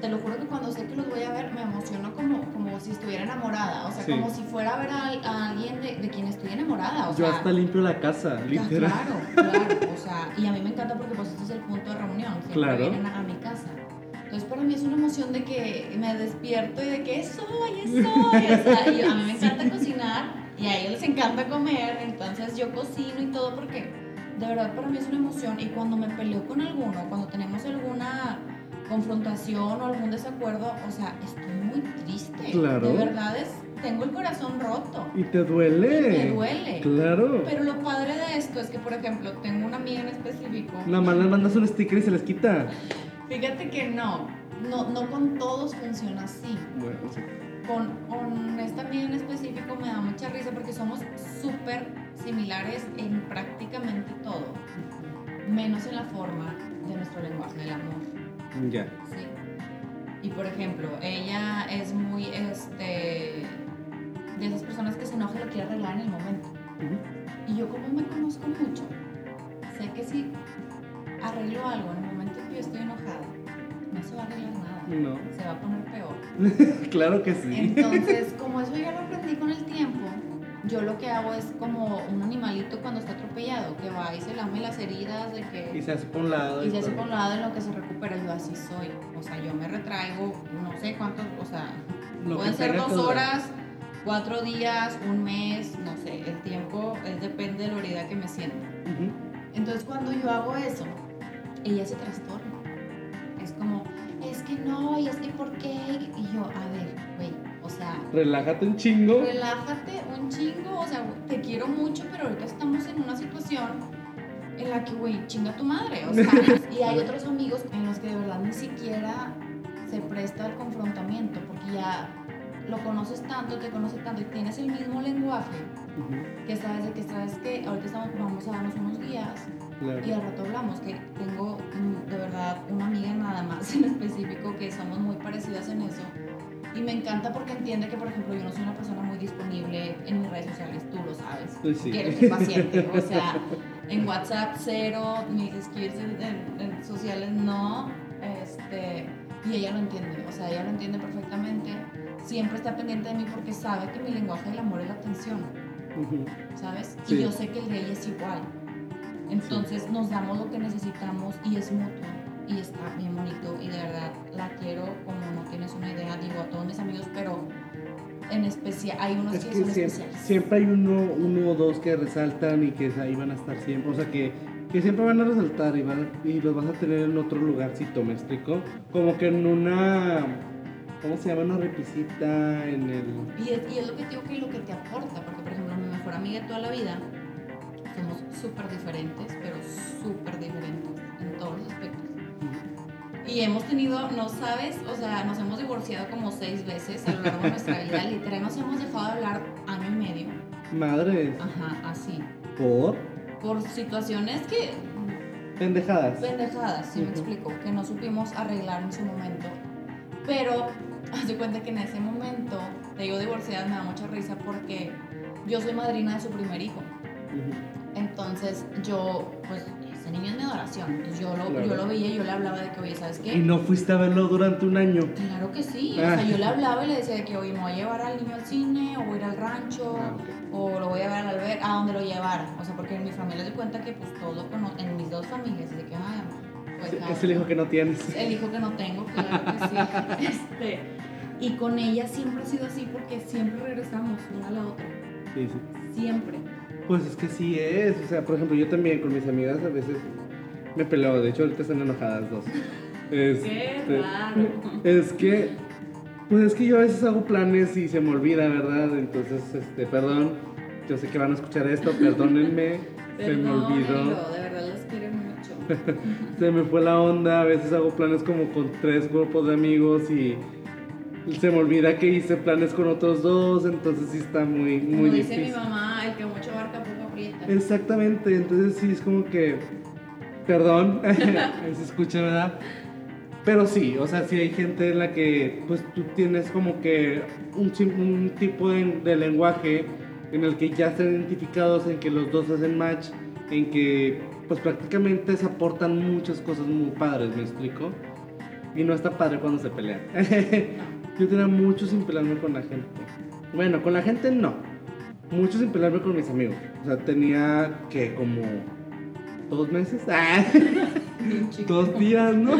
te lo juro que cuando sé que los voy a ver me emociono como, como si estuviera enamorada, o sea, Sí. como si fuera a ver a, a alguien de, de quien estoy enamorada, o Yo sea... hasta limpio la casa, literal. Claro, claro, o sea, y a mí me encanta porque pues este es el punto de reunión, siempre Claro. vienen a, a mi casa. Para mí es una emoción de que me despierto y de que soy, soy, y a mí me encanta cocinar y a ellos les encanta comer, entonces yo cocino y todo porque de verdad para mí es una emoción y cuando me peleo con alguno, cuando tenemos alguna confrontación o algún desacuerdo, o sea, estoy muy triste. Claro. De verdad es, tengo el corazón roto. Y te duele. Me duele. Claro. Pero lo padre de esto es que, por ejemplo, tengo una amiga en específico. Más les mandas un sticker y se les quita. Fíjate que no, no, no con todos funciona así. Bueno, sí. Con, con esta amiga en específico me da mucha risa porque somos súper similares en prácticamente todo, menos en la forma de nuestro lenguaje del amor. Ya. ¿sí? Y por ejemplo, ella es muy, este, de esas personas que se enoja y lo quiere arreglar en el momento. Y yo como me conozco mucho, sé que si arreglo algo en el momento que yo estoy enojada, me No. se va a poner peor. claro que sí. Entonces, como eso ya lo aprendí con el tiempo, yo lo que hago es como un animalito cuando está atropellado, que va y se lame las heridas de que... y se hace por un lado. Y se hace por un lado en lo que se recupera, yo así soy. O sea, yo me retraigo, no sé cuántos, o sea, Lo pueden ser dos horas, cuatro días, un mes, no sé, el tiempo es depende de la herida que me sienta. Entonces cuando yo hago eso, ella se trastorna. Como, es que no, y es que por qué. Y yo, a ver, güey, o sea, Relájate un chingo. relájate un chingo, o sea, te quiero mucho, pero ahorita estamos en una situación en la que, güey, chinga tu madre, o sea, y hay otros amigos en los que de verdad ni siquiera se presta al confrontamiento, porque ya lo conoces tanto, te conoces tanto y tienes el mismo lenguaje Ujú, que sabes de que sabes que ahorita estamos, vamos a darnos unos días claro. y al rato hablamos, que tengo mm, de verdad una amiga nada más en específico que somos muy parecidas en eso. Y me encanta porque entiende que, por ejemplo, yo no soy una persona muy disponible en mis redes sociales, tú lo sabes. Pues sí. Que eres paciente. O sea, en WhatsApp cero, mis skills en, en- en sociales no. Este, y ella lo entiende, o sea, ella lo entiende perfectamente. Siempre está pendiente de mí porque sabe que mi lenguaje del amor es la atención. ¿sabes? Sí. Y yo sé que el de ella es igual. Entonces nos damos lo que necesitamos y es mutuo y está bien bonito y de verdad la quiero como no tienes una idea, digo a todos mis amigos, pero en especial hay unos Es que, que son siempre, especiales. siempre hay uno, uno o dos que resaltan y que ahí van a estar siempre. O sea, que, que siempre van a resaltar y, van, y los vas a tener en otro lugarcito, ¿me explico? Como que en una. ¿Cómo se llama? Una repisita en el. Y es, y es lo que te digo que lo que te aporta, porque por ejemplo mi mejor amiga de toda la vida, somos súper diferentes, pero súper diferentes en todos los aspectos. Y hemos tenido, no sabes, o sea, nos hemos divorciado como seis veces a lo largo de nuestra vida. Literal, nos hemos dejado de hablar año y medio. Madres. Ajá, así. Por Por situaciones que, pendejadas. pendejadas, si me explico, que no supimos arreglar en su momento. Pero, haz de cuenta que en ese momento, te digo divorciada, me da mucha risa porque yo soy madrina de su primer hijo. Ujú. Entonces, yo, pues, ese niño es mi adoración. Entonces, yo lo, Claro. yo lo veía y yo le hablaba de que, oye, ¿sabes qué? Y no fuiste a verlo durante un año. Claro que sí. O Ah. sea, yo le hablaba y le decía de que, oye, me voy a llevar al niño al cine, o voy a ir al rancho, Ah, o lo voy a ver al alber, a donde lo llevara. O sea, porque en mi familia se cuenta que, pues, todo cono- en mis dos familias, de que, ay, pues, nada, es el hijo que no tienes. el hijo que no tengo, claro que sí. Este, y con ella siempre ha sido así porque siempre regresamos una a la otra. Sí, sí. Siempre. Pues es que sí es. O sea, por ejemplo, yo también con mis amigas a veces me peleo. De hecho, ahorita están enojadas dos. Este, Qué raro. Es que, pues es que yo a veces hago planes y se me olvida, ¿verdad? Entonces, este, perdón. Yo sé que van a escuchar esto, perdónenme. se me olvidó. Perdónenlo, de verdad los quiero mucho. Se me fue la onda. A veces hago planes como con tres grupos de amigos y se me olvida que hice planes con otros dos. Entonces sí está muy, Como muy dice difícil. mi mamá, el que mucho abarca poco aprieta. Exactamente, entonces sí es como que, perdón, se escucha, ¿verdad? Pero sí, o sea, sí hay gente en la que pues tú tienes como que un tipo de, de lenguaje en el que ya están identificados, en que los dos hacen match, en que pues prácticamente se aportan muchas cosas muy padres, ¿me explico? Y no está padre cuando se pelean. Yo tenía mucho sin pelearme con la gente. Bueno, con la gente no. Mucho sin pelearme con mis amigos. O sea, tenía que como dos meses. Ah, dos días, ¿no?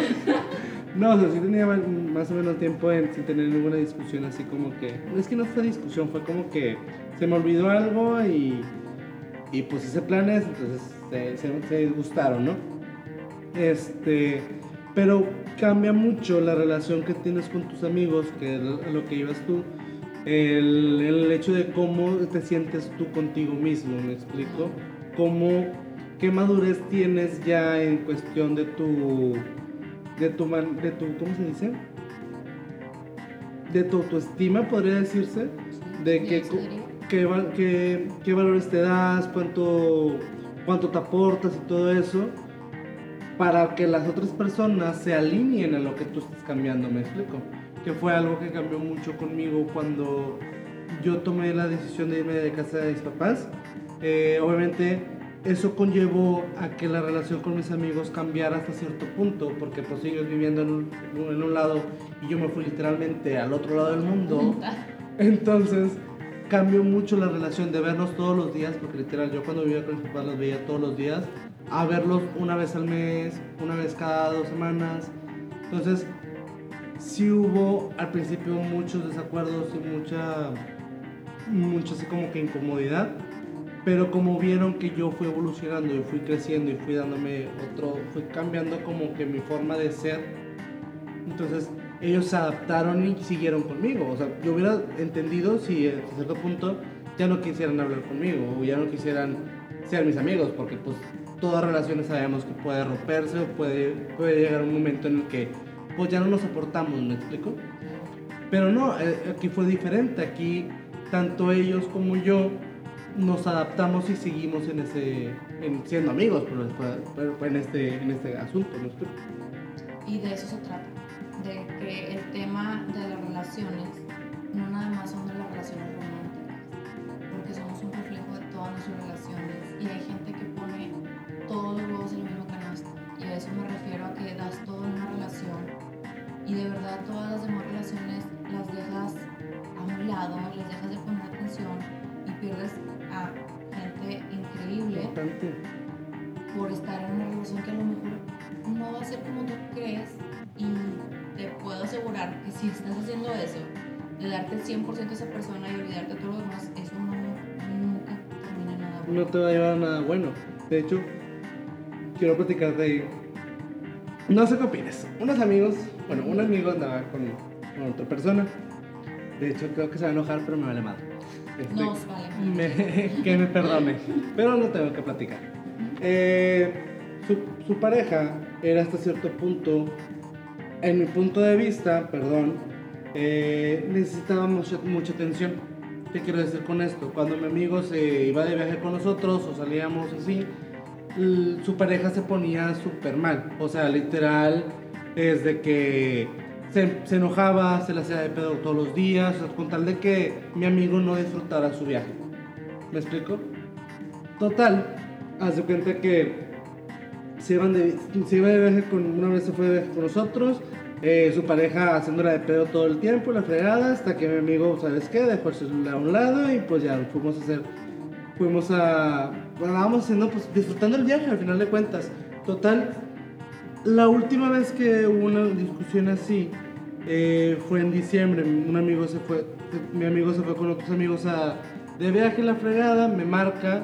No, o sea, sí tenía más o menos tiempo en, sin tener ninguna discusión así como que... Es que no fue discusión, fue como que se me olvidó algo y, y pues hice planes, entonces se, se, se disgustaron, ¿no? Este, pero cambia mucho la relación que tienes con tus amigos, que es lo que ibas tú, el, el hecho de cómo te sientes tú contigo mismo, ¿me explico? Cómo, qué madurez tienes ya en cuestión de tu, de tu, man- de tu, ¿cómo se dice? De tu autoestima, podría decirse, de qué, va- qué- qué valores te das, cuánto, cuánto te aportas y todo eso, para que las otras personas se alineen a lo que tú estás cambiando, ¿me explico? Que fue algo que cambió mucho conmigo cuando yo tomé la decisión de irme de casa de mis papás. Eh, obviamente eso conllevó a que la relación con mis amigos cambiara hasta cierto punto, porque pues ellos viviendo en un, en un lado y yo me fui literalmente al otro lado del mundo. Entonces cambió mucho la relación de vernos todos los días, porque literal yo cuando vivía con mis papás los veía todos los días, a verlos una vez al mes, una vez cada dos semanas. Entonces sí hubo al principio muchos desacuerdos y mucha, mucha así como que incomodidad pero como vieron que yo fui evolucionando y fui creciendo y fui dándome otro, fui cambiando como que mi forma de ser, entonces ellos se adaptaron y siguieron conmigo. O sea, yo hubiera entendido si a cierto punto ya no quisieran hablar conmigo o ya no quisieran ser mis amigos, porque pues todas relaciones sabemos que puede romperse o puede, puede llegar un momento en el que pues ya no nos soportamos, ¿me explico? Pero no, eh, aquí fue diferente, aquí tanto ellos como yo nos adaptamos y seguimos en ese, en, siendo amigos, pero, en este, en este asunto. ¿no? Y de eso se trata, de que el tema de las relaciones no nada más son de el 100% a esa persona y olvidarte de todo lo demás, eso no, nunca termina nada bueno. No te va a llevar a nada bueno. De hecho, quiero platicarte ahí. No sé qué opinas. Unos amigos, bueno, un amigo andaba con, con otra persona. De hecho, creo que se va a enojar, pero me vale madre. Nos vale. que me perdone, pero no tengo que platicar. Eh, su, su, pareja era hasta cierto punto, en mi punto de vista, perdón, eh, necesitaba mucha, mucha atención. ¿Qué quiero decir con esto? Cuando mi amigo se iba de viaje con nosotros o salíamos así, su pareja se ponía súper mal. O sea, literal, es de que se, enojaba, se le hacía de pedo todos los días, con tal de que mi amigo no disfrutara su viaje. ¿Me explico? Total, hace cuenta que se, se iba de viaje con, una vez se fue de viaje con nosotros, eh, su pareja haciéndola de pedo todo el tiempo, la fregada, hasta que mi amigo, ¿sabes qué? Dejó el celular a un lado y pues ya fuimos a hacer, fuimos a, vamos haciendo, pues disfrutando el viaje al final de cuentas. Total, la última vez que hubo una discusión así eh, fue en diciembre. Un amigo se fue, mi amigo se fue con otros amigos a, de viaje la fregada, me marca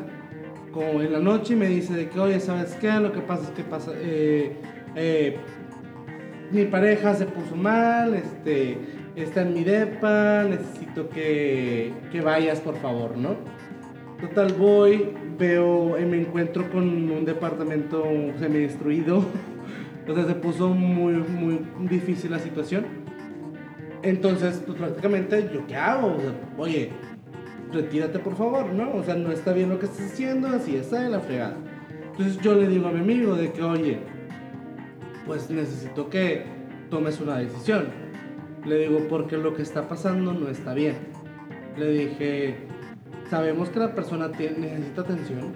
como en la noche y me dice de que, oye, ¿sabes qué? Lo que pasa es que pasa, eh, eh, mi pareja se puso mal, este, está en mi depa, necesito que, que vayas por favor, ¿no? Total, voy, veo, y me encuentro con un departamento semi destruido. Entonces se puso muy, muy difícil la situación. Entonces, pues prácticamente, ¿yo qué hago? oye, retírate por favor, ¿no? O sea, no está bien lo que estás haciendo, así está en la fregada. Entonces yo le digo a mi amigo de que, oye, pues necesito que tomes una decisión. Le digo, porque lo que está pasando no está bien. Le dije, sabemos que la persona necesita atención,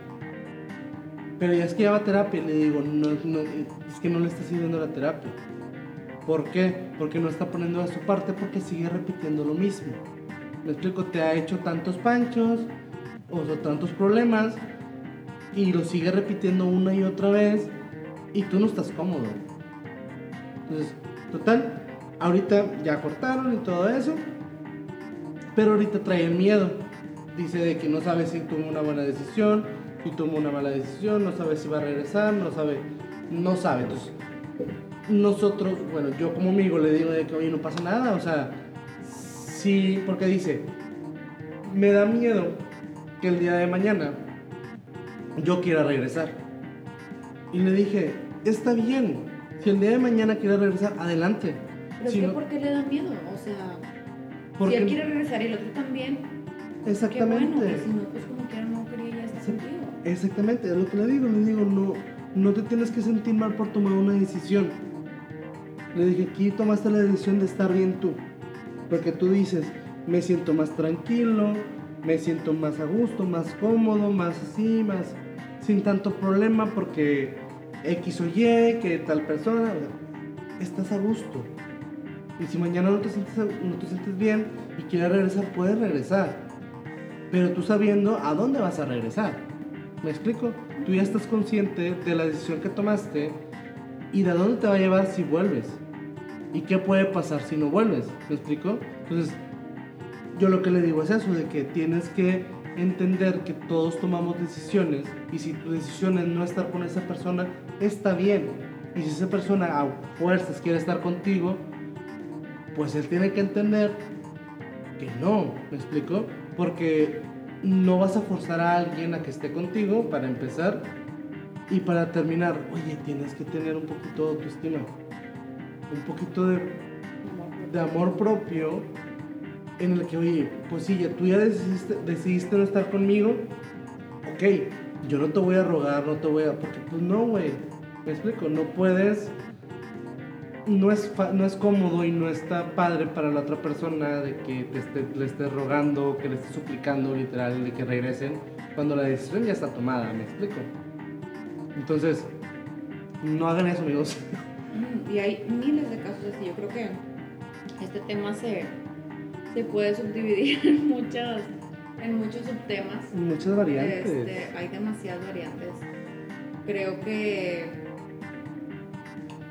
pero ya es que lleva terapia. Le digo, no, no, es que no le está sirviendo la terapia. ¿Por qué? Porque no está poniendo de su parte porque sigue repitiendo lo mismo. Me explico, te ha hecho tantos panchos o tantos problemas y lo sigue repitiendo una y otra vez y tú no estás cómodo. Entonces, total, ahorita ya cortaron y todo eso, pero ahorita trae el miedo. Dice de que no sabe si tomó una buena decisión, si tomó una mala decisión, no sabe si va a regresar, no sabe, no sabe. Entonces, nosotros, bueno, yo como amigo le digo de que, oye, no pasa nada, o sea, sí, porque dice, me da miedo que el día de mañana yo quiera regresar. Y le dije, está bien, si el día de mañana quiere regresar, adelante. ¿Pero por qué le da miedo? O sea, porque, si él quiere regresar y el otro también. Exactamente. Qué bueno, si no, pues como quiera no quería ya estar contigo. Exactamente, es lo que le digo, le digo, no, no te tienes que sentir mal por tomar una decisión le dije, aquí tomaste la decisión de estar bien tú. Porque tú dices, me siento más tranquilo, me siento más a gusto, más cómodo, más así, más... sin tanto problema porque X o Y, que tal persona, estás a gusto. Y si mañana no te sientes, no te sientes bien y quieres regresar, puedes regresar. Pero tú sabiendo a dónde vas a regresar. ¿Me explico? Tú ya estás consciente de la decisión que tomaste y de dónde te va a llevar si vuelves. ¿Y qué puede pasar si no vuelves? ¿Me explico? Entonces, yo lo que le digo es eso, de que tienes que entender que todos tomamos decisiones y si tu decisión es no estar con esa persona, está bien. Y si esa persona a fuerzas quiere estar contigo, pues él tiene que entender que no, ¿me explico? Porque no vas a forzar a alguien a que esté contigo para empezar y para terminar, oye, tienes que tener un poquito de autoestima, un poquito de, de amor propio en el que, oye, pues sí, ya, tú ya decidiste, decidiste no estar conmigo, ok, yo no te voy a rogar, no te voy a, porque pues no, güey, me explico, no puedes no es, no es cómodo y no está padre para la otra persona de que le estés rogando, que le estés suplicando literal de que regresen, cuando la decisión ya está tomada, ¿me explico? Entonces, no hagan eso, amigos. Y hay miles de casos así. Yo creo que este tema se, se puede subdividir en muchas en muchos subtemas. Muchas variantes. Este, hay demasiadas variantes. Creo que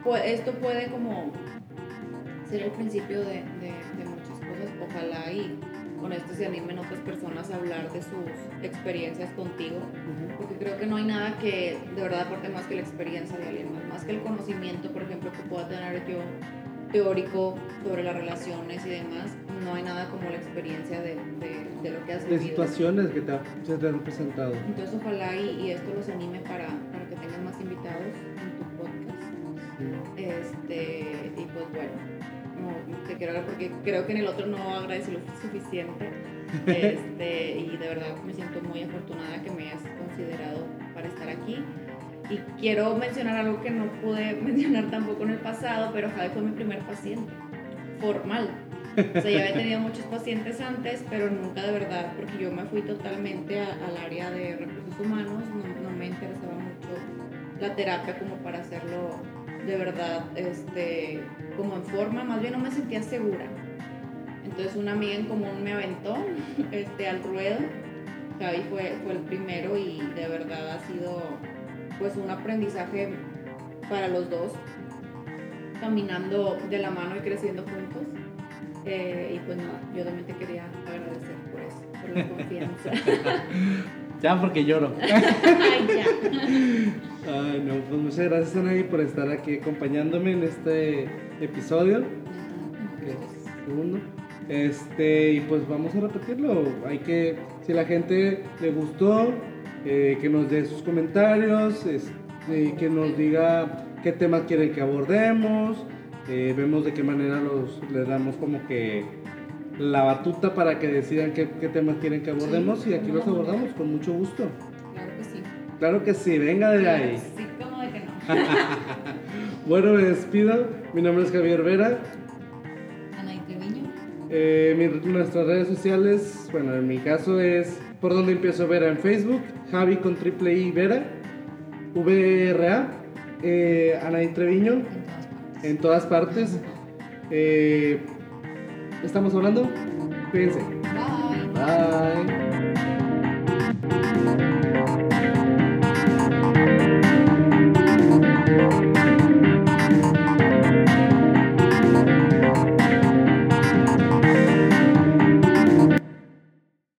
pues, esto puede como ser el principio de, muchas cosas. Ojalá y con esto se animen otras personas a hablar de sus experiencias contigo, porque creo que no hay nada que de verdad aporte más que la experiencia de alguien más, más que el conocimiento, por ejemplo, que pueda tener yo teórico sobre las relaciones y demás, no hay nada como la experiencia de, lo que has vivido. De situaciones que te, se te han presentado. Entonces ojalá y, y esto los anime para, para que tengan más invitados este, y pues bueno, te quiero hablar porque creo que en el otro no agradecí lo suficiente. Este, y de verdad me siento muy afortunada que me hayas considerado para estar aquí. Y quiero mencionar algo que no pude mencionar tampoco en el pasado, pero Javi fue mi primer paciente formal. O sea, ya había tenido muchos pacientes antes, pero nunca de verdad, porque yo me fui totalmente al área de recursos humanos, no, no me interesaba mucho la terapia como para hacerlo de verdad, este, como en forma, más bien no me sentía segura. Entonces una amiga en común me aventó este, al ruedo. Javi fue, fue el primero y de verdad ha sido pues un aprendizaje para los dos, caminando de la mano y creciendo juntos. Eh, y pues nada, yo también te quería agradecer por eso, por la confianza. ya porque lloro. Ay, ya. Ay, no, pues muchas gracias Anaí por estar aquí acompañándome en este episodio. segundo. Este, y pues vamos a repetirlo. Hay que, si la gente le gustó, eh, que nos dé sus comentarios, este, que nos diga qué temas quieren que abordemos. Eh, vemos de qué manera los, les damos como que la batuta para que decidan qué, temas quieren que abordemos y aquí los abordamos con mucho gusto. Claro que sí, venga de ahí. Sí, como de que no. bueno, me despido. Mi nombre es Javier Vera. Ana Treviño. Eh, nuestras redes sociales, bueno, en mi caso es por donde empiezo Vera en Facebook, Javi con triple I Vera, VRA, eh, Ana Treviño. En todas partes. Eh, ¿Estamos hablando? Cuídense. Bye. Bye.